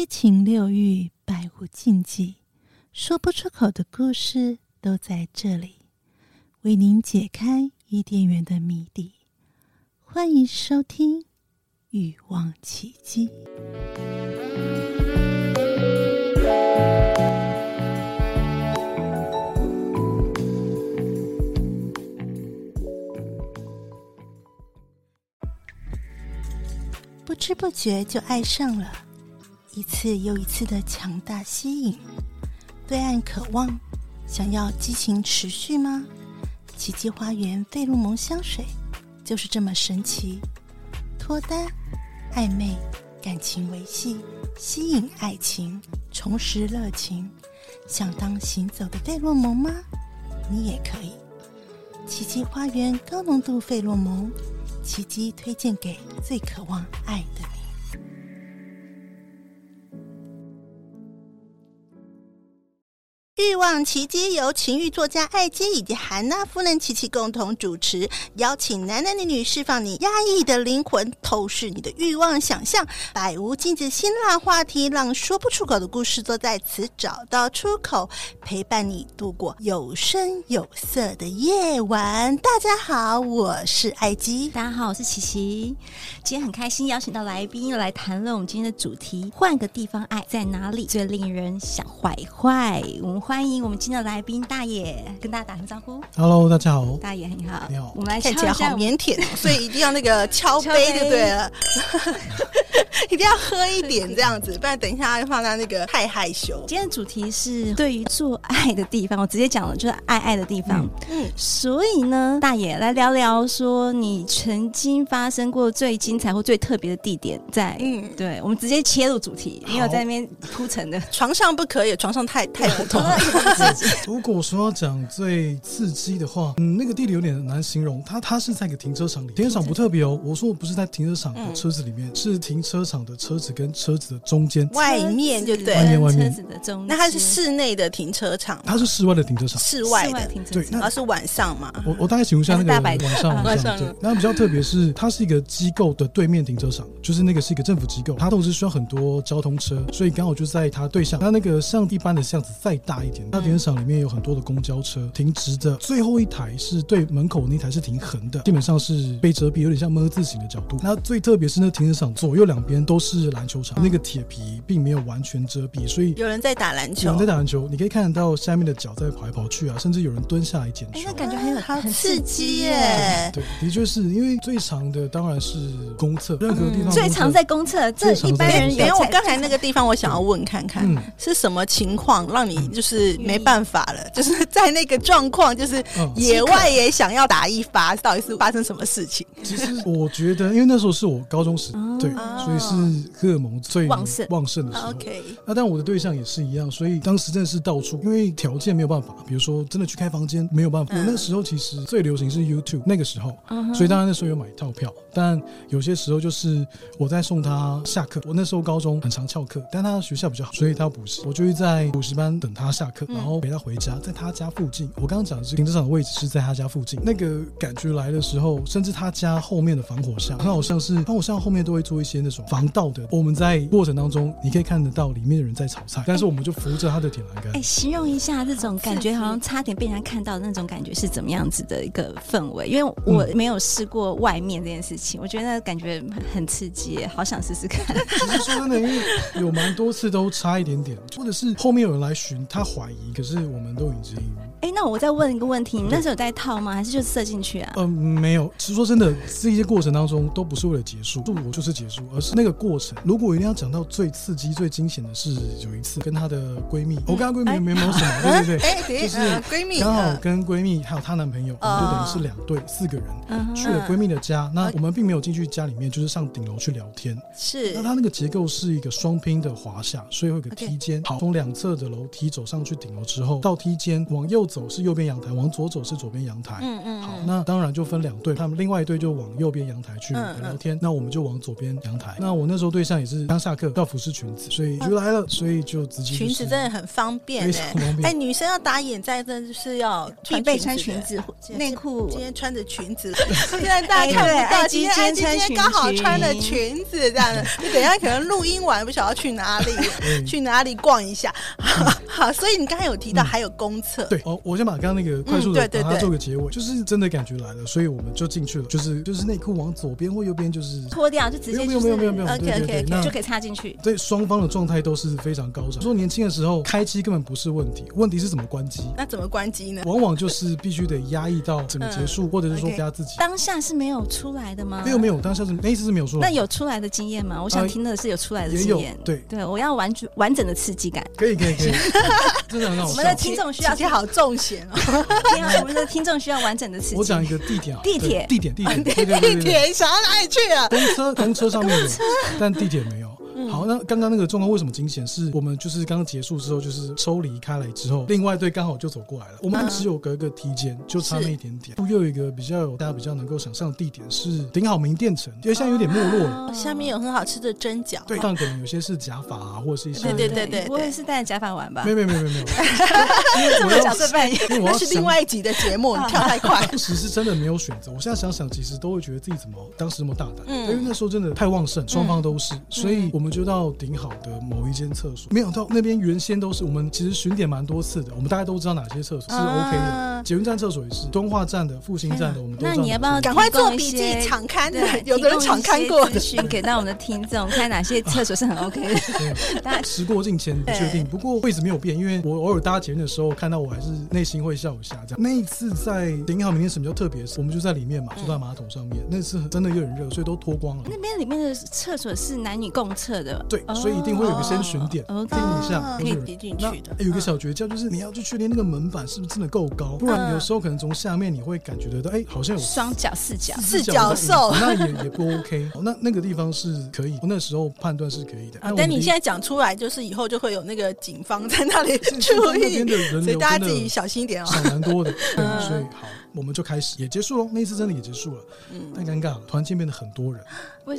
七情六欲，百无禁忌，说不出口的故事都在这里，为您解开伊甸园的谜底。欢迎收听《欲望奇迹》。不知不觉就爱上了。一次又一次的强大吸引，对爱渴望，想要激情持续吗？奇迹花园费洛蒙香水就是这么神奇，脱单、暧昧、感情维系、吸引爱情、重拾热情，想当行走的费洛蒙吗？你也可以。奇迹花园高浓度费洛蒙，奇迹推荐给最渴望爱的你。欲望奇迹由情欲作家艾姬以及韩娜夫人琪琪共同主持，邀请男男女女释放你压抑的灵魂，透视你的欲望想象，百无禁忌辛辣话题，让说不出口的故事都在此找到出口，陪伴你度过有声有色的夜晚。大家好，我是艾姬。大家好，我是琪琪。今天很开心邀请到来宾，来谈论我们今天的主题：换个地方爱在哪里最令人想坏坏？我们。欢迎我们今天的来宾大爷，跟大家打声招呼。Hello，大家好。大爷你好，你好。我们来看起来好腼腆，所以一定要那个敲杯就对了，一定要喝一点这样子，不然等一下放在那个太害羞。今天的主题是对于做爱的地方，我直接讲了，就是爱爱的地方。嗯，所以呢，大爷来聊聊说你曾经发生过最精彩或最特别的地点在。嗯，对，我们直接切入主题，没有在那边铺陈的。床上不可以，床上太太普通了。如果说要讲最刺激的话，嗯，那个地理有点难形容。它它是在一个停车场里，停车场不特别哦。我说我不是在停车场的车子里面，嗯、是停车场的车子跟车子的中间，外面就对，外面外面车子的中间。那它是室内的停车场，它是室外的停车场，室外的停车场。对，那是晚上嘛？我我大概形容一下那个晚上晚上。对，那比较特别是，它是一个机构的对面停车场，就是那个是一个政府机构，它同时需要很多交通车，所以刚好就在它对向。它那个像一般的巷子再大一停车场里面有很多的公交车停直的，最后一台是对门口那台是停横的，基本上是被遮蔽，有点像么字形的角度。那最特别是那停车场左右两边都是篮球场，那个铁皮并没有完全遮蔽，所以有人在打篮球，有人在打篮球，你可以看得到下面的脚在跑来跑去啊，甚至有人蹲下来捡球。哎，那感觉很有很刺激耶！对，的确是因为最长的当然是公厕，任何地方最长在公厕。这一般人，因为我刚才那个地方，我想要问看看是什么情况让你就是没办法了，就是。在那个状况，就是野外也想要打一发，到底是发生什么事情？其实我觉得，因为那时候是我高中时，对，所以是荷尔蒙最旺盛旺盛的时候。OK，那但我的对象也是一样，所以当时真的是到处，因为条件没有办法，比如说真的去开房间没有办法。我那个时候其实最流行是 YouTube，那个时候，所以当然那时候有买套票，但有些时候就是我在送他下课。我那时候高中很常翘课，但他学校比较好，所以他要补习，我就会在补习班等他下课，然后陪他回家，在他。家附近，我刚刚讲的是停车场的位置是在他家附近。那个感觉来的时候，甚至他家后面的防火巷，他好像是防火巷后面都会做一些那种防盗的。我们在过程当中，你可以看得到里面的人在炒菜，但是我们就扶着他的铁栏杆。哎，形容一下这种感觉，好像差点被人家看到的那种感觉是怎么样子的一个氛围？因为我没有试过外面这件事情，我觉得那感觉很刺激，好想试试看。其实说真的，因为有蛮多次都差一点点，或者是后面有人来寻，他怀疑，可是我们都已经。哎，那我再问一个问题，你那时候有戴套吗？还是就射进去啊？嗯、呃，没有。其实说真的，这些过程当中都不是为了结束，就我就是结束，而是那个过程。如果我一定要讲到最刺激、最惊险的是，有一次跟她的闺蜜，我跟她闺蜜没没有什么，对对对，哎，就是闺蜜刚好跟闺蜜还有她男朋友，我们就等于是两对四个人去了闺蜜的家。那我们并没有进去家里面，就是上顶楼去聊天。是。那它那个结构是一个双拼的滑下，所以会有个梯间。好，从两侧的楼梯走上去顶楼之后，到梯间往右。走是右边阳台，往左走是左边阳台。嗯嗯。好，那当然就分两队，他们另外一队就往右边阳台去聊天，那我们就往左边阳台。那我那时候对象也是刚下课，要服侍裙子，所以就来了，所以就直接裙子真的很方便，非常方便。哎，女生要打眼在真的是要必备穿裙子、内裤。今天穿着裙子，现在大家看不到，今天今天刚好穿了裙子这样的。你等一下可能录音完不晓得要去哪里，去哪里逛一下。好，所以你刚才有提到还有公厕，对哦，我先把刚刚那个快速的把它做个结尾，就是真的感觉来了，所以我们就进去了，就是就是内裤往左边或右边就是脱掉，就直接没有没有没有没有，OK OK OK 就可以插进去。对，双方的状态都是非常高涨。说年轻的时候开机根本不是问题，问题是怎么关机？那怎么关机呢？往往就是必须得压抑到整个结束，或者是说压自己。当下是没有出来的吗？没有没有，当下是那一次是没有出来。那有出来的经验吗？我想听的是有出来的经验。对对，我要完完整的刺激感。可以可以可以，真的很好。我们的听众需要好重险哦。我们的听众需要完整的刺激。我讲一个地铁啊，地铁地铁地铁地铁，想到哪里去啊？公车公车上面有，但地铁没有。好，那刚刚那个状况为什么惊险？是我们就是刚刚结束之后，就是抽离开来之后，另外一队刚好就走过来了。我们只有隔个梯间，就差那一点点。又有一个比较有大家比较能够想象的地点是顶好名店城，因为现在有点没落了。下面有很好吃的蒸饺，对，但可能有些是假发啊，或者是一些对对对对，不会是带着假发玩吧？没有没有没有没有，这么角色扮演，因为那 是另外一集的节目，你跳太快。当时是真的没有选择，我现在想想，其实都会觉得自己怎么当时那么大胆，因为那时候真的太旺盛，双方都是，所以我们就到顶好的某一间厕所，没想到那边原先都是我们其实巡点蛮多次的，我们大家都知道哪些厕所是 OK 的。捷运站厕所也是，敦化站的、复兴站的，我们都知道。那你要不要赶快做笔记？敞开的，有的人敞开过的，询给到我们的听众，看哪些厕所是很 OK 的。对，大家时过境迁不确定，不过位置没有变，因为我偶尔搭捷运的时候看到我还是内心会笑一下。这样那一次在顶好名店城比较特别，我们就在里面嘛，就在马桶上面。那次真的有点热，所以都脱光了。那边里面的厕所是男女共厕的，对，所以一定会有个先选点，听一下可以叠进去的。有个小诀窍就是你要去确定那个门板是不是真的够高，不然有时候可能从下面你会感觉得到，哎，好像有双脚四脚四脚兽，那也 也不 OK。那那个地方是可以，我那时候判断是可以的。但你现在讲出来，就是以后就会有那个警方在那里注意，所以大家自己小心一点哦。少蛮多的，对，所以好。我们就开始也结束了，那一次真的也结束了，嗯，太尴尬了，突然间变得很多人，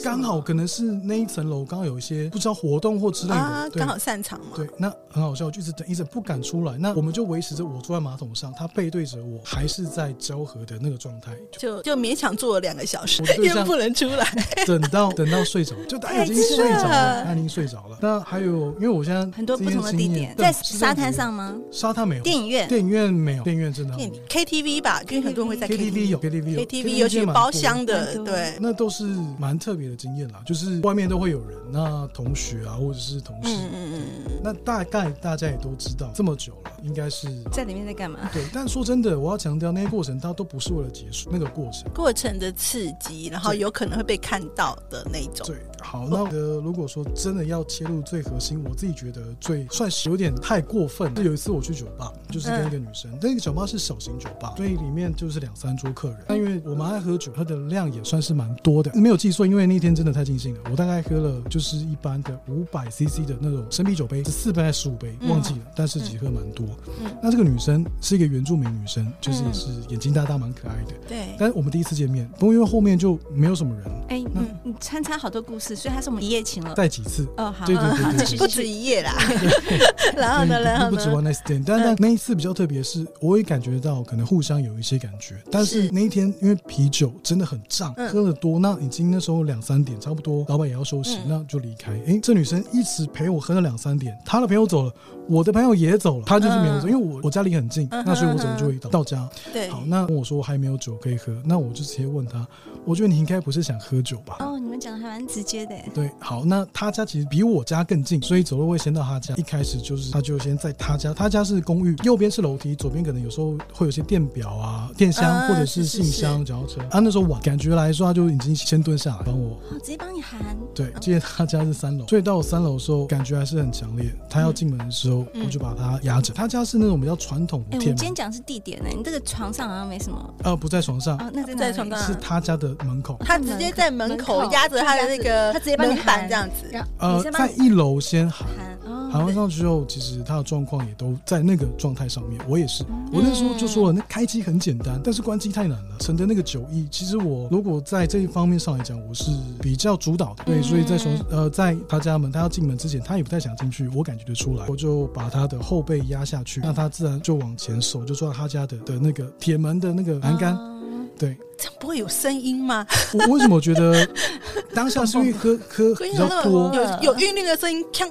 刚好可能是那一层楼刚好有一些不知道活动或之类的，刚好散场嘛，对，那很好笑，就一直等一直不敢出来，那我们就维持着我坐在马桶上，他背对着我，还是在交合的那个状态，就就勉强坐了两个小时，因为不能出来，等到等到睡着，就他已经睡着了，他已经睡着了。那还有，因为我现在很多不同的地点，在沙滩上吗？沙滩没有，电影院，电影院没有，电影院真的 KTV 吧。因为很多人会在 KTV 有 KTV 有。KTV，尤其包厢的，对，那都是蛮特别的经验啦。就是外面都会有人，那同学啊，或者是同事，嗯嗯嗯，那大概大家也都知道，这么久了，应该是在里面在干嘛？对，但说真的，我要强调那些过程，它都不是为了结束那个过程，过程的刺激，然后有可能会被看到的那种。对，好，那呃，如果说真的要切入最核心，我自己觉得最算是有点太过分。是有一次我去酒吧，就是跟一个女生，那个酒吧是小型酒吧，所以里面就是两三桌客人。但因为我们爱喝酒，喝的量也算是蛮多的。没有记错，因为那天真的太尽兴了，我大概喝了就是一般的五百 CC 的那种生啤酒杯，是四杯还是十五杯，忘记了。但是其实喝蛮多。那这个女生是一个原住民女生，就是也是眼睛大大，蛮可爱的。对。但是我们第一次见面，不过因为后面就没有什么人。哎，嗯，你穿插好多故事，所以她是我们一夜情了。带几次。哦，好。对对对，不止一夜啦。然后呢，然后呢，不止 one night stand，但但那一次比较特别，是我也感觉到可能互相有一些感觉，但是那一天。因为啤酒真的很胀，喝的多，那已经那时候两三点，差不多，老板也要休息，那就离开。哎，这女生一直陪我喝了两三点，她的朋友走了，我的朋友也走了，他就是没有走，因为我我家里很近，那所以我怎么就会到到家。对，好，那跟我说我还没有酒可以喝，那我就直接问他，我觉得你应该不是想喝酒吧？哦，你们讲的还蛮直接的。对，好，那他家其实比我家更近，所以走路会先到他家。一开始就是他就先在他家，他家是公寓，右边是楼梯，左边可能有时候会有些电表啊、电箱或者是信箱、脚踏车。啊，那时候晚，感觉来说他就已经先蹲下来帮我，直接帮你喊。对，记得他家是三楼，所以到三楼的时候感觉还是很强烈。他要进门的时候，我就把他压着。他家是那种比较传统的。哎，我今天讲的是地点呢，你这个床上好像没什么。呃，不在床上。啊，那在床上。是他家的门口。他直接在门口压着他的那个，他直接帮你喊这样子。呃，在一楼先喊。喊完上去之后，其实他的状况也都在那个状态上面。我也是，我那时候就说了，那开机很简单，但是关机太难了。承的那个酒意，其实我如果在这一方面上来讲，我是比较主导的。对，所以在从呃在他家门，他要进门之前，他也不太想进去，我感觉得出来。我就把他的后背压下去，那他自然就往前，手就抓他家的的那个铁门的那个栏杆。对，这样不会有声音吗？我为什么觉得 当下是因为喝喝比较多，有有韵律的声音，锵。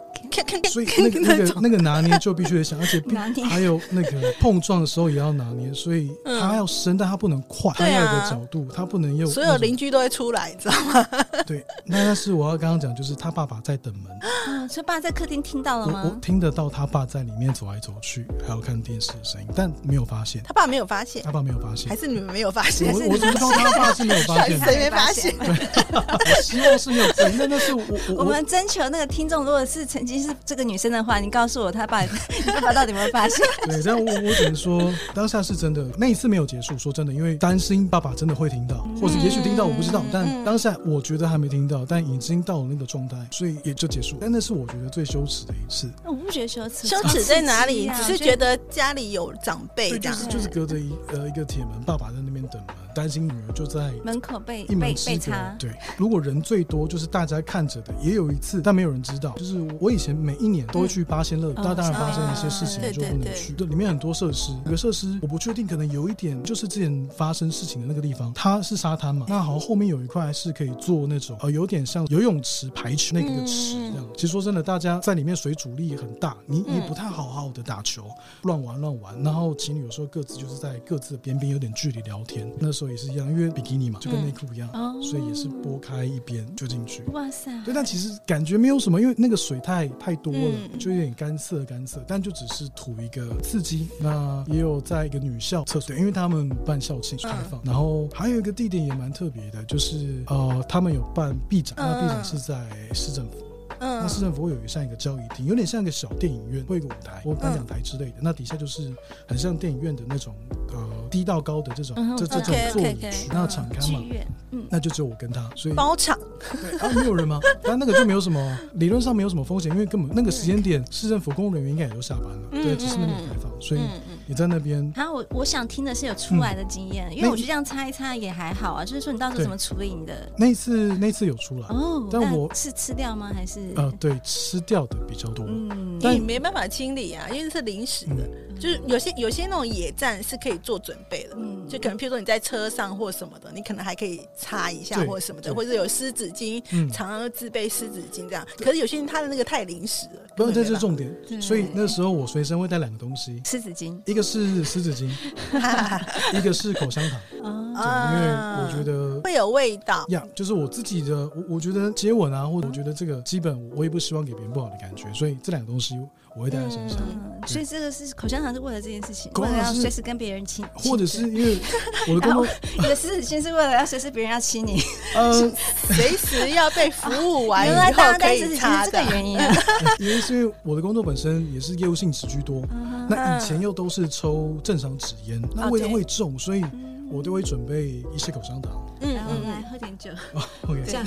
所以那个那个那个拿捏就必须得想，而且 还有那个碰撞的时候也要拿捏，所以它要深，但它不能快。对啊，的角度它不能用。所有邻居都会出来，你知道吗？对，那那是我要刚刚讲，就是他爸爸在等门。嗯，所以爸在客厅听到了吗？我听得到他爸在里面走来走去，还有看电视的声音，但没有发现。他爸没有发现，他爸没有发现，还是你们没有发现？我我 他爸是没有发现，谁没发现？对，我 希望是没有。那那是我我们征求那个听众，如果是曾经是这个女生的。话，你告诉我他爸，他到底有没有发现？对，但我我只能说，当下是真的，那一次没有结束。说真的，因为担心爸爸真的会听到，或者也许听到，我不知道。但当下我觉得还没听到，但已经到了那个状态，所以也就结束。但那是我觉得最羞耻的一次。我不觉得羞耻，羞耻在哪里？只是觉得家里有长辈，就是就是隔着一呃一个铁门，爸爸在那边等门，担心女儿就在门口被一门之隔。对，如果人最多就是大家看着的，也有一次，但没有人知道。就是我以前每一年都会去八仙乐，那当然发生一些事情就不能去。对，里面很多设施，有个设施我不确定，可能有一点就是之前发生事情的那个地方，它是沙滩嘛。那好像后面有一块是可以做那种呃，有点像游泳池排球那个池这样。其实说真的，大家在里面水阻力很大，你你不太好好的打球，乱玩乱玩。然后情侣有时候各自就是在各自的边边有点距离聊天。那时候也是一样，因为比基尼嘛，就跟内裤一样，所以也是拨开一边就进去。哇塞！对，但其实感觉没有什么，因为那个水太太多了，就有点干涩干涩。但就只是图一个刺激。那也有在一个女校厕所，因为他们办校庆开放。然后还有一个地点也蛮特别的，就是呃，他们有办毕展，那毕展是在市政府。那市政府会有一个像一个交易厅，有点像一个小电影院，会有一个舞台或颁奖台之类的。那底下就是很像电影院的那种呃低到高的这种这这种座椅区。那敞开嘛，那就只有我跟他，所以包场。对啊，没有人吗？但那个就没有什么，理论上没有什么风险，因为根本那个时间点，市政府公务人员应该也都下班了，对，只是那边开放，所以你在那边。好，我我想听的是有出来的经验，因为我觉得这样擦一擦也还好啊。就是说你到时候怎么处理你的？那次那次有出来哦，但我是吃掉吗？还是？呃，对，吃掉的比较多。嗯，但你没办法清理啊，因为是临时的。就是有些有些那种野战是可以做准备的，嗯，就可能譬如说你在车上或什么的，你可能还可以擦一下或什么的，或者有湿纸巾，常常自备湿纸巾这样。可是有些人他的那个太临时了，不，这是重点。所以那时候我随身会带两个东西，湿纸巾，一个是湿纸巾，一个是口香糖。因为我觉得会有味道呀，就是我自己的，我我觉得接吻啊，或者我觉得这个基本我也不希望给别人不好的感觉，所以这两个东西。我会带在身上，所以这个是口香糖是为了这件事情，为了要随时跟别人亲，或者是因为我的 工作，你的狮子心是为了要随时别人要亲你，呃，随时要被服务完以后可以擦的。原因。因为是因为我的工作本身也是业务性质居多，那以前又都是抽正常纸烟，那味道会重，所以我都会准备一些口香糖。嗯嗯，来喝点酒。OK，这样。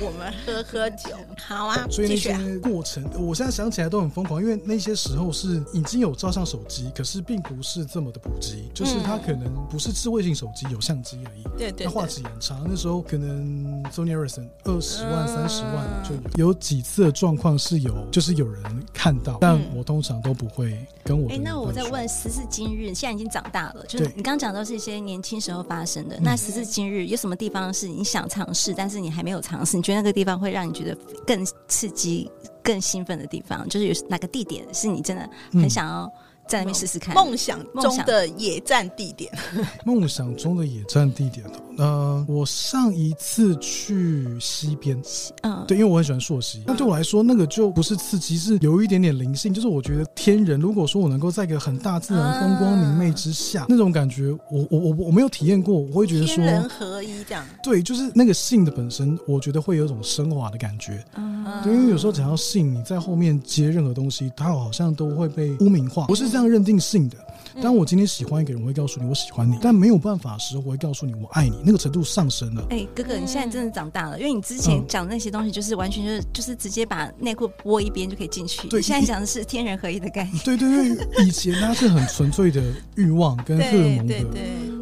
我们喝喝酒，好啊。所以那些过程，我现在想起来都很疯狂，因为那些时候是已经有照相手机，可是并不是这么的普及，就是它可能不是智慧型手机，有相机而已。对对。它画质也很差，那时候可能 Sony Ericsson 二十万、三十万就有。有几次的状况是有，就是有人看到，但我通常都不会跟我。哎，那我在问，时至今日，现在已经长大了，就是你刚刚讲都是一些年轻时候发生的。那时至今日，有什么地方是你想尝试，但是你还没有尝试？你觉得那个地方会让你觉得更刺激、更兴奋的地方，就是有哪个地点是你真的很想要在那边试试看？梦想中的野战地点，梦想中的野战地点。呃，我上一次去西边，嗯，对，因为我很喜欢溯溪，那对我来说，那个就不是刺激，是有一点点灵性，就是我觉得天人，如果说我能够在一个很大自然风光明媚之下，那种感觉，我我我我没有体验过，我会觉得说天人合一这样，对，就是那个性的本身，我觉得会有一种升华的感觉，嗯，对，因为有时候讲到性，你在后面接任何东西，它好像都会被污名化，不是这样认定性的。当我今天喜欢一个人，我会告诉你我喜欢你，但没有办法的时候，我会告诉你我爱你。那个程度上升了。哎、欸，哥哥，你现在真的长大了，因为你之前讲的那些东西，就是完全就是就是直接把内裤拨一边就可以进去。对，现在讲的是天人合一的概念。对对对，以前它是很纯粹的欲望跟 荷尔蒙的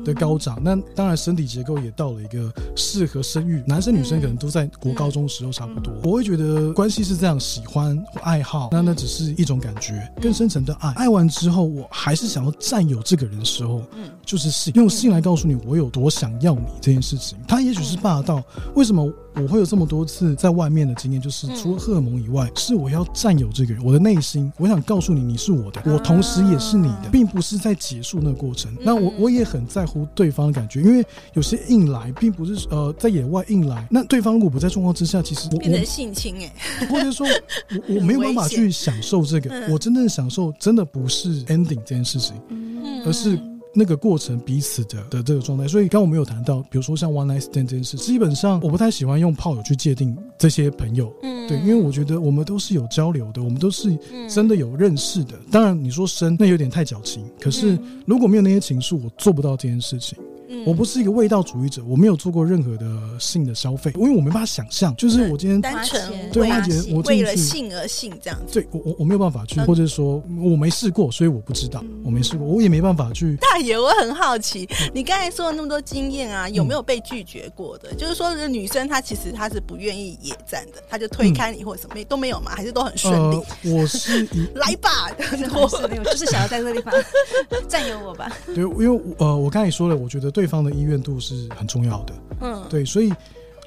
的高涨。那当然，身体结构也到了一个适合生育，男生女生可能都在国高中时候差不多。我会觉得关系是这样，喜欢或爱好，那那只是一种感觉，更深层的爱。爱完之后，我还是想要占有这个人的时候，嗯，就是性，用性来告诉你我有多想要你这件事情。他也许是霸道，为什么？我会有这么多次在外面的经验，就是除了荷尔蒙以外，是我要占有这个人，我的内心，我想告诉你，你是我的，我同时也是你的，并不是在结束那个过程。那我我也很在乎对方的感觉，因为有些硬来，并不是呃在野外硬来，那对方如果不在状况之下，其实我变成性侵哎，或者说我我没有办法去享受这个，我真正的享受真的不是 ending 这件事情，而是。那个过程彼此的的这个状态，所以刚刚我们有谈到，比如说像 one night stand 这件事，基本上我不太喜欢用炮友去界定这些朋友，嗯，对，因为我觉得我们都是有交流的，我们都是真的有认识的。当然你说深，那有点太矫情，可是如果没有那些情愫，我做不到这件事情。我不是一个味道主义者，我没有做过任何的性的消费，因为我没办法想象，就是我今天单纯对花钱，我为了性而性这样子，对我我我没有办法去，或者说我没试过，所以我不知道，我没试过，我也没办法去。大爷，我很好奇，你刚才说了那么多经验啊，有没有被拒绝过的？就是说，这女生她其实她是不愿意野战的，她就推开你或者什么都没有嘛，还是都很顺利？我是 来吧，我就是想要在这个地方 占有我吧。对，因为呃，我刚才也说了，我觉得对。方的意愿度是很重要的，嗯，对，所以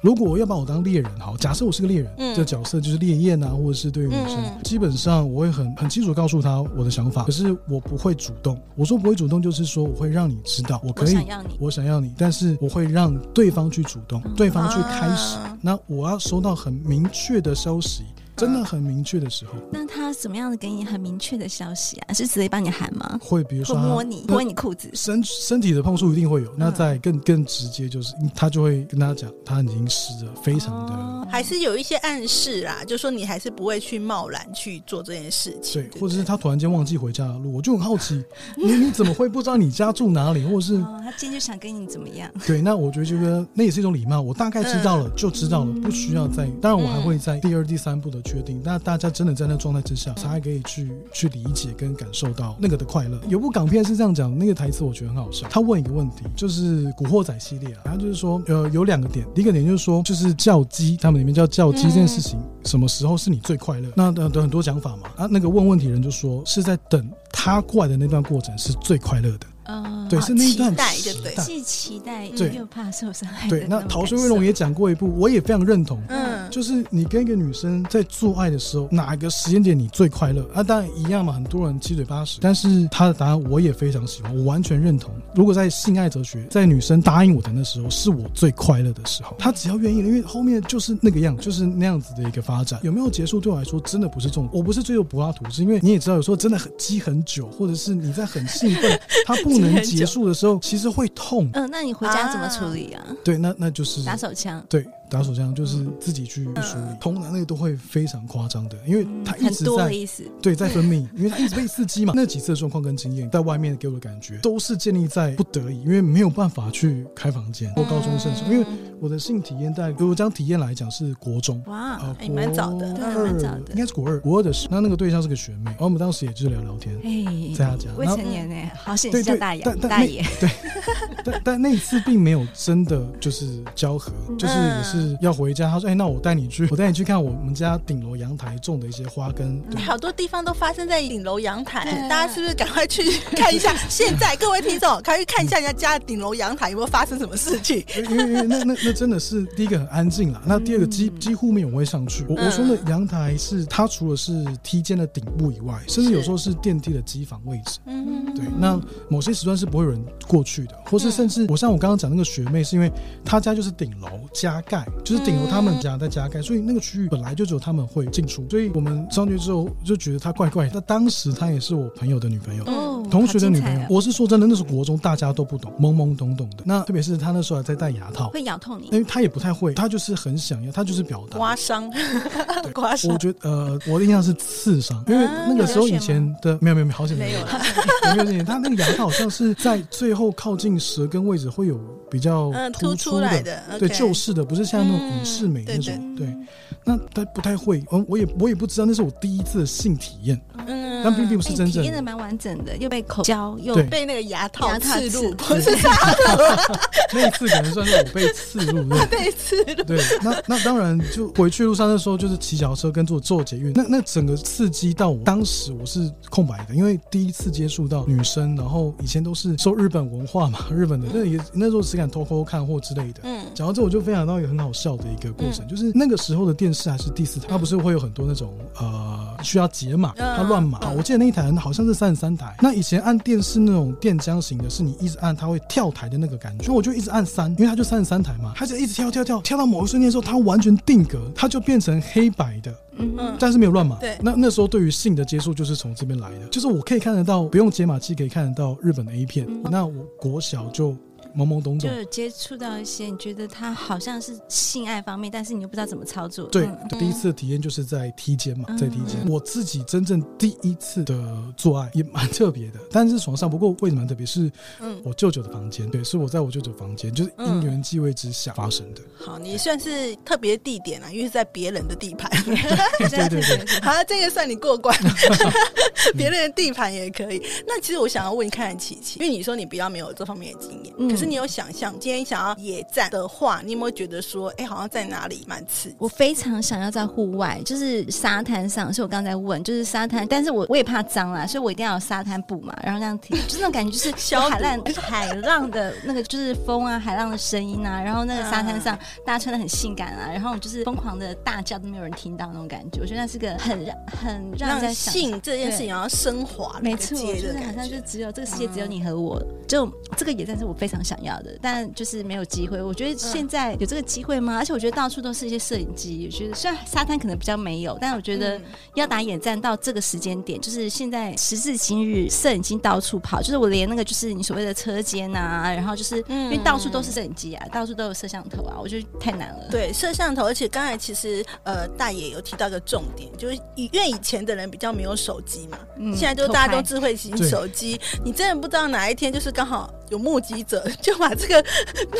如果我要把我当猎人，好，假设我是个猎人，嗯，这角色就是烈焰啊，或者是对于女生，嗯、基本上我会很很清楚告诉他我的想法，可是我不会主动。我说不会主动，就是说我会让你知道，我可以，我想要你，我想要你，但是我会让对方去主动，嗯、对方去开始，啊、那我要收到很明确的消息。真的很明确的时候，那他怎么样的给你很明确的消息啊？是直接帮你喊吗？会，比如说摸你，摸你裤子，身身体的碰触一定会有。那再更更直接，就是他就会跟他讲，他已经湿了，非常的，还是有一些暗示啊，就说你还是不会去贸然去做这件事情。对，或者是他突然间忘记回家的路，我就很好奇，你你怎么会不知道你家住哪里，或者是他今天就想跟你怎么样？对，那我觉得这个那也是一种礼貌，我大概知道了就知道了，不需要再。当然，我还会在第二、第三步的确定。那大家。真的在那状态之下，才可以去去理解跟感受到那个的快乐。有部港片是这样讲，那个台词我觉得很好笑。他问一个问题，就是《古惑仔》系列啊，然后就是说，呃，有两个点，第一个点就是说，就是叫鸡，他们里面叫叫鸡这件事情，什么时候是你最快乐？那的很多讲法嘛。啊，那个问问题人就说，是在等他过来的那段过程是最快乐的。嗯，对，是那一段期待，对对，既期待又怕受伤害。对，那逃学威龙也讲过一部，我也非常认同。嗯，就是你跟一个女生在做爱的时候，哪个时间点你最快乐？啊，当然一样嘛，很多人七嘴八舌。但是他的答案我也非常喜欢，我完全认同。如果在性爱哲学，在女生答应我的那时候，是我最快乐的时候。她只要愿意了，因为后面就是那个样，就是那样子的一个发展。有没有结束对我来说真的不是重点。我不是追求柏拉图，是因为你也知道，有时候真的很积很久，或者是你在很兴奋，他不。不能结束的时候，其实会痛。嗯，那你回家怎么处理啊？对，那那就是打手枪。对。打手枪就是自己去处理，通常那个都会非常夸张的，因为他一直在对在分泌，因为他一直被刺激嘛。那几次的状况跟经验，在外面给我的感觉都是建立在不得已，因为没有办法去开房间或高中生时候，因为我的性体验在，如果讲体验来讲是国中哇，还蛮早的，蛮早的，应该是国二，国二的时，那那个对象是个学妹，然后我们当时也就是聊聊天，哎在他家，未成年呢，好险是叫大爷，大爷，对，但但那一次并没有真的就是交合，就是也是要回家，他说。哎，那我带你去，我带你去看我们家顶楼阳台种的一些花跟，对，好多地方都发生在顶楼阳台，大家是不是赶快去 看一下？现在各位听众，赶快去看一下人家家顶楼阳台有没有发生什么事情？因为因为那那那真的是第一个很安静啦，那第二个几几乎没有人会上去。我我说的阳台是它除了是梯间的顶部以外，甚至有时候是电梯的机房位置。嗯，对。那某些时段是不会有人过去的，或是甚至我像我刚刚讲那个学妹，是因为她家就是顶楼加盖，就是顶楼他们。家在加盖，所以那个区域本来就只有他们会进出，所以我们上去之后就觉得他怪怪的。那当时他也是我朋友的女朋友，同学的女朋友，我是说真的，那是国中，大家都不懂，懵懵懂懂的。那特别是他那时候还在戴牙套，会咬痛你，因为他也不太会，他就是很想要，他就是表达。刮伤，刮伤。我觉得呃，我的印象是刺伤，因为那个时候以前的没有没有没有，好险没有，没有 他那个牙套好像是在最后靠近舌根位置会有比较突出的，对旧式的，不是像那种影视美那种，对。那他不太会，我我也我也不知道，那是我第一次的性体验，嗯，但并并不是真正体验的蛮完整的，又被口交，又被那个牙套刺入，不是啥的。那一次可能算是我被刺入，被刺入。对，那那当然就回去路上的时候，就是骑脚车跟坐坐捷运，那那整个刺激到我，当时我是空白的，因为第一次接触到女生，然后以前都是受日本文化嘛，日本的那也那时候只敢偷偷看或之类的。嗯，讲到这我就分享到一个很好笑的一个过程，就是那个时候的电。视还是第四台？它不是会有很多那种呃需要解码，它乱码。我记得那一台好像是三十三台。那以前按电视那种电浆型的，是你一直按它会跳台的那个感觉。所以我就一直按三，因为它就三十三台嘛，它就一直跳跳跳跳到某一瞬间的时候，它完全定格，它就变成黑白的。嗯嗯，但是没有乱码。对，那那时候对于性的接触就是从这边来的，就是我可以看得到，不用解码器可以看得到日本的 A 片。那我国小就。懵懵懂懂，就接触到一些，你觉得他好像是性爱方面，但是你又不知道怎么操作。对，嗯、第一次的体验就是在梯间嘛，在梯间。嗯、我自己真正第一次的做爱也蛮特别的，但是床上。不过为什么特别？是我舅舅的房间，对，是我在我舅舅房间，就是因缘际会之下发生的。好，你算是特别地点啊，因为是在别人的地盘。对对对，好，这个算你过关。别人的地盘也可以。那其实我想要问看看琦琦，因为你说你比较没有这方面的经验，嗯、可是。你有想象今天想要野战的话，你有没有觉得说，哎、欸，好像在哪里蛮刺激？我非常想要在户外，就是沙滩上。所以我刚才问，就是沙滩，但是我我也怕脏啦，所以我一定要有沙滩布嘛，然后这样听，就是那种感觉，就是海浪海浪的那个，就是风啊，海浪的声音啊，然后那个沙滩上大家穿的很性感啊，然后就是疯狂的大叫都没有人听到那种感觉。我觉得那是个很很让人在性这件事情要升华，没错，就是好像就只有这个世界只有你和我，嗯、就这个野战是我非常想要的，但就是没有机会。我觉得现在有这个机会吗？而且我觉得到处都是一些摄影机。我觉得虽然沙滩可能比较没有，但我觉得要打野战到这个时间点，就是现在时至今日，摄影机到处跑。就是我连那个就是你所谓的车间啊，然后就是因为到处都是摄影机啊，到处都有摄像头啊，我觉得太难了。对，摄像头，而且刚才其实呃大爷有提到一个重点，就是因为以前的人比较没有手机嘛，嗯、现在就大家都智慧型手机，你真的不知道哪一天就是刚好有目击者 就把这个。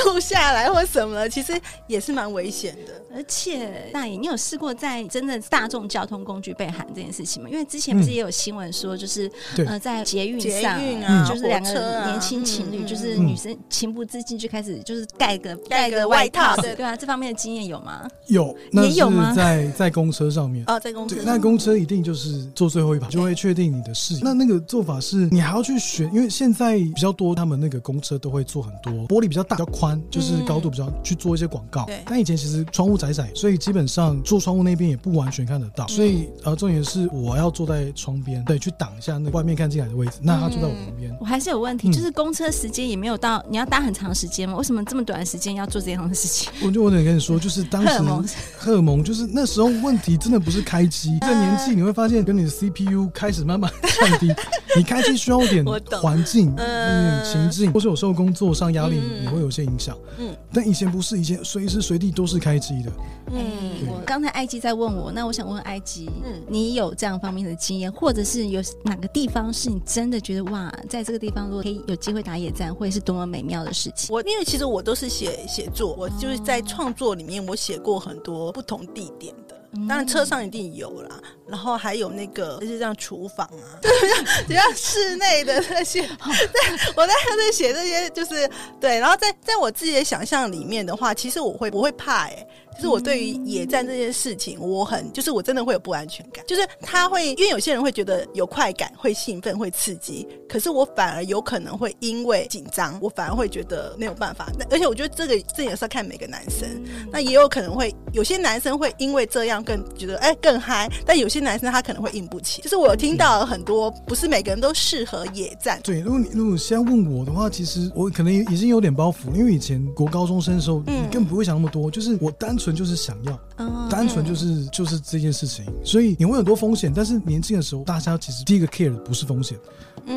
录下来或什么，其实也是蛮危险的。而且大爷，你有试过在真的大众交通工具被喊这件事情吗？因为之前不是也有新闻说，就是、嗯、呃在捷运上，啊、就是两个年轻情侣，就是女生情不自禁就开始就是盖个盖个外套，对对啊，这方面的经验有吗？有，也有吗？在在公车上面哦，在公车，那公车一定就是坐最后一排，就会确定你的视野。那那个做法是你还要去选，因为现在比较多，他们那个公车都会做很多玻璃比较大、比较宽，就是高度比较去做一些广告。但以前其实窗户窄窄，所以基本上坐窗户那边也不完全看得到。所以呃，重点是我要坐在窗边，对，去挡一下那外面看进来的位置。那他坐在我旁边。我还是有问题，就是公车时间也没有到，你要搭很长时间吗？为什么这么短的时间要做这样的事情？我就我得跟你说，就是当时 荷尔蒙，就是那时候问题真的不是开机。这个年纪你会发现，跟你的 CPU 开始慢慢降低。你开机需要一点 环境、一点情境，或是有时候工作上压力也会有些影响。嗯，但以前不是，以前随时随地都是开机的。嗯，我刚才埃及在问我，那我想问埃及，嗯，你有这样方面的经验，或者是有哪个地方是你真的觉得哇，在这个地方如果可以有机会打野战，会是多么美妙的事情？我因为其实我都是写写作，我就是在创作里面，我写过很多不同地点的。当然车上一定有啦，然后还有那个就是像厨房啊，对，比较室内的那些。对，我在在写这些，就是对。然后在在我自己的想象里面的话，其实我会我会怕、欸？哎，就是我对于野战这件事情，我很就是我真的会有不安全感。就是他会，因为有些人会觉得有快感、会兴奋、会刺激，可是我反而有可能会因为紧张，我反而会觉得没有办法。那而且我觉得这个这也是要看每个男生，那也有可能会有些男生会因为这样。更觉得哎更嗨，但有些男生他可能会硬不起。就是我有听到很多，不是每个人都适合野战。对，如果你如果现在问我的话，其实我可能已经有点包袱，因为以前国高中生的时候，嗯、你根本不会想那么多，就是我单纯就是想要，嗯、单纯就是就是这件事情，所以你会很多风险。但是年轻的时候，大家其实第一个 care 的不是风险。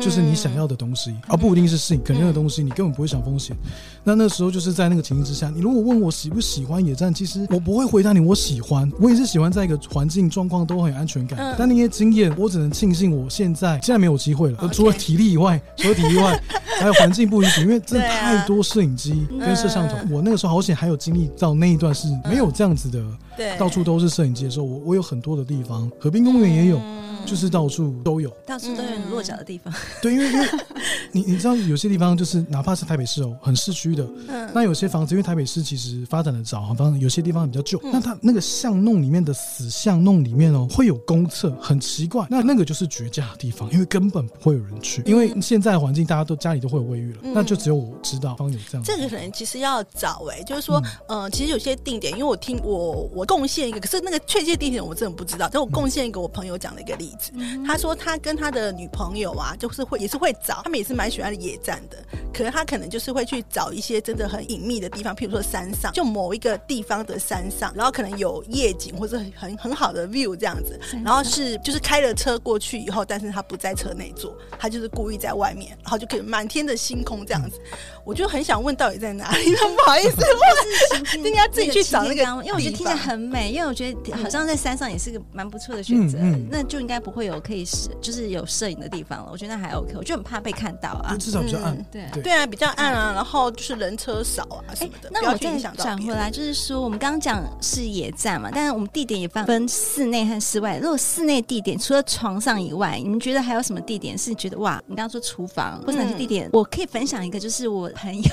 就是你想要的东西，而不一定是适应肯定的东西，你根本不会想风险。那那时候就是在那个情境之下，你如果问我喜不喜欢野战，其实我不会回答你我喜欢，我也是喜欢在一个环境状况都很安全感。但那些经验，我只能庆幸我现在现在没有机会了。除了体力以外，除了体力以外，还有环境不允许，因为真的太多摄影机跟摄像头。我那个时候好险还有经历到那一段是没有这样子的，到处都是摄影机的时候，我我有很多的地方，河滨公园也有。就是到处都有，到处都有落脚的地方。对，因为因为 你你知道有些地方就是哪怕是台北市哦，很市区的，嗯，那有些房子，因为台北市其实发展的早，反正有些地方比较旧，那它那个巷弄里面的死巷弄里面哦，会有公厕，很奇怪。那那个就是绝佳的地方，因为根本不会有人去，因为现在环境大家都家里都会有卫浴了，那就只有我知道方有这样。这个人其实要找哎，就是说，嗯，其实有些定点，因为我听我我贡献一个，可是那个确切地点我真的不知道，但我贡献一个我朋友讲的一个例子。他说他跟他的女朋友啊，就是会也是会找，他们也是蛮喜欢野战的。可是他可能就是会去找一些真的很隐秘的地方，譬如说山上，就某一个地方的山上，然后可能有夜景或者很很好的 view 这样子。然后是就是开了车过去以后，但是他不在车内坐，他就是故意在外面，然后就可以满天的星空这样子。我就很想问到底在哪里？不好意思，我是应该自己去找那个，因为我觉得听起来很美，因为我觉得好像在山上也是个蛮不错的选择，那就应该不会有。可以是就是有摄影的地方了，我觉得那还 OK，我就很怕被看到啊。至少比较暗，嗯、对对啊，比较暗啊，然后就是人车少啊什么的。欸、那我再转回来，就是说我们刚刚讲是野战嘛，但是我们地点也分分室内和室外。如果室内地点除了床上以外，你们觉得还有什么地点是觉得哇？你刚刚说厨房或者哪些地点？嗯、我可以分享一个，就是我朋友，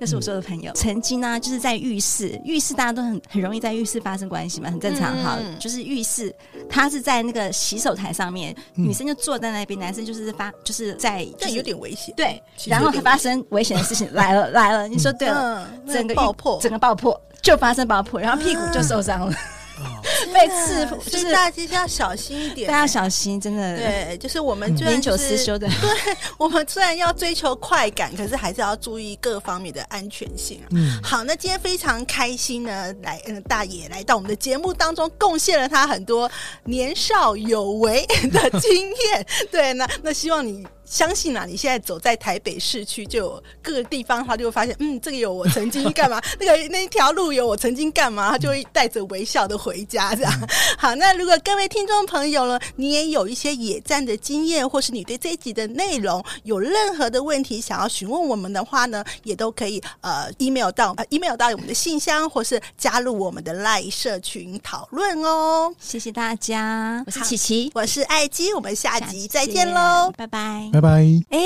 又是我说的朋友，嗯、曾经呢、啊，就是在浴室，浴室大家都很很容易在浴室发生关系嘛，很正常哈。嗯、就是浴室，他是在那个洗手台上面。女生就坐在那边，男生就是发，就是在，这有点危险。对，然后他发生危险的事情来了来了，你说对了，整个爆破，整个爆破就发生爆破，然后屁股就受伤了。被刺，就是大家要小心一点，大家小心，真的。对，就是我们年久失修的。对，我们虽然要追求快感，可是还是要注意各方面的安全性。嗯，好，那今天非常开心呢，来，嗯，大爷来到我们的节目当中，贡献了他很多年少有为的经验。对，那那希望你。相信啊，你现在走在台北市区，就有各个地方，他就会发现，嗯，这个有我曾经干嘛，那个那一条路有我曾经干嘛，他就会带着微笑的回家，这样。好，那如果各位听众朋友呢，你也有一些野战的经验，或是你对这一集的内容有任何的问题想要询问我们的话呢，也都可以呃 email 到呃 email 到我们的信箱，或是加入我们的 LINE 社群讨论哦。谢谢大家，我是琪琪，我是艾姬，我们下集再见喽，拜拜。拜拜。哎，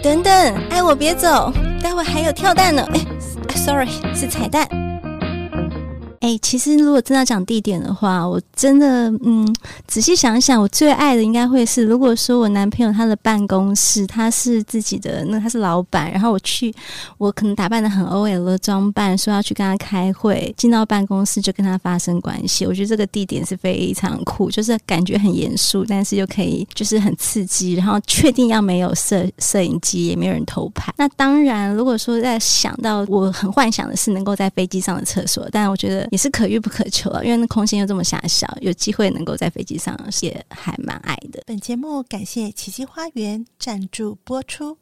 等等，爱我别走，待会还有跳蛋呢。哎，sorry，是彩蛋。哎，其实如果真的要讲地点的话，我真的嗯，仔细想一想，我最爱的应该会是，如果说我男朋友他的办公室，他是自己的，那他是老板，然后我去，我可能打扮得很 OL 的装扮，说要去跟他开会，进到办公室就跟他发生关系，我觉得这个地点是非常酷，就是感觉很严肃，但是又可以就是很刺激，然后确定要没有摄摄影机，也没有人偷拍。那当然，如果说在想到我很幻想的是能够在飞机上的厕所，但我觉得。也是可遇不可求啊，因为那空心又这么狭小，有机会能够在飞机上，也还蛮爱的。本节目感谢奇迹花园赞助播出。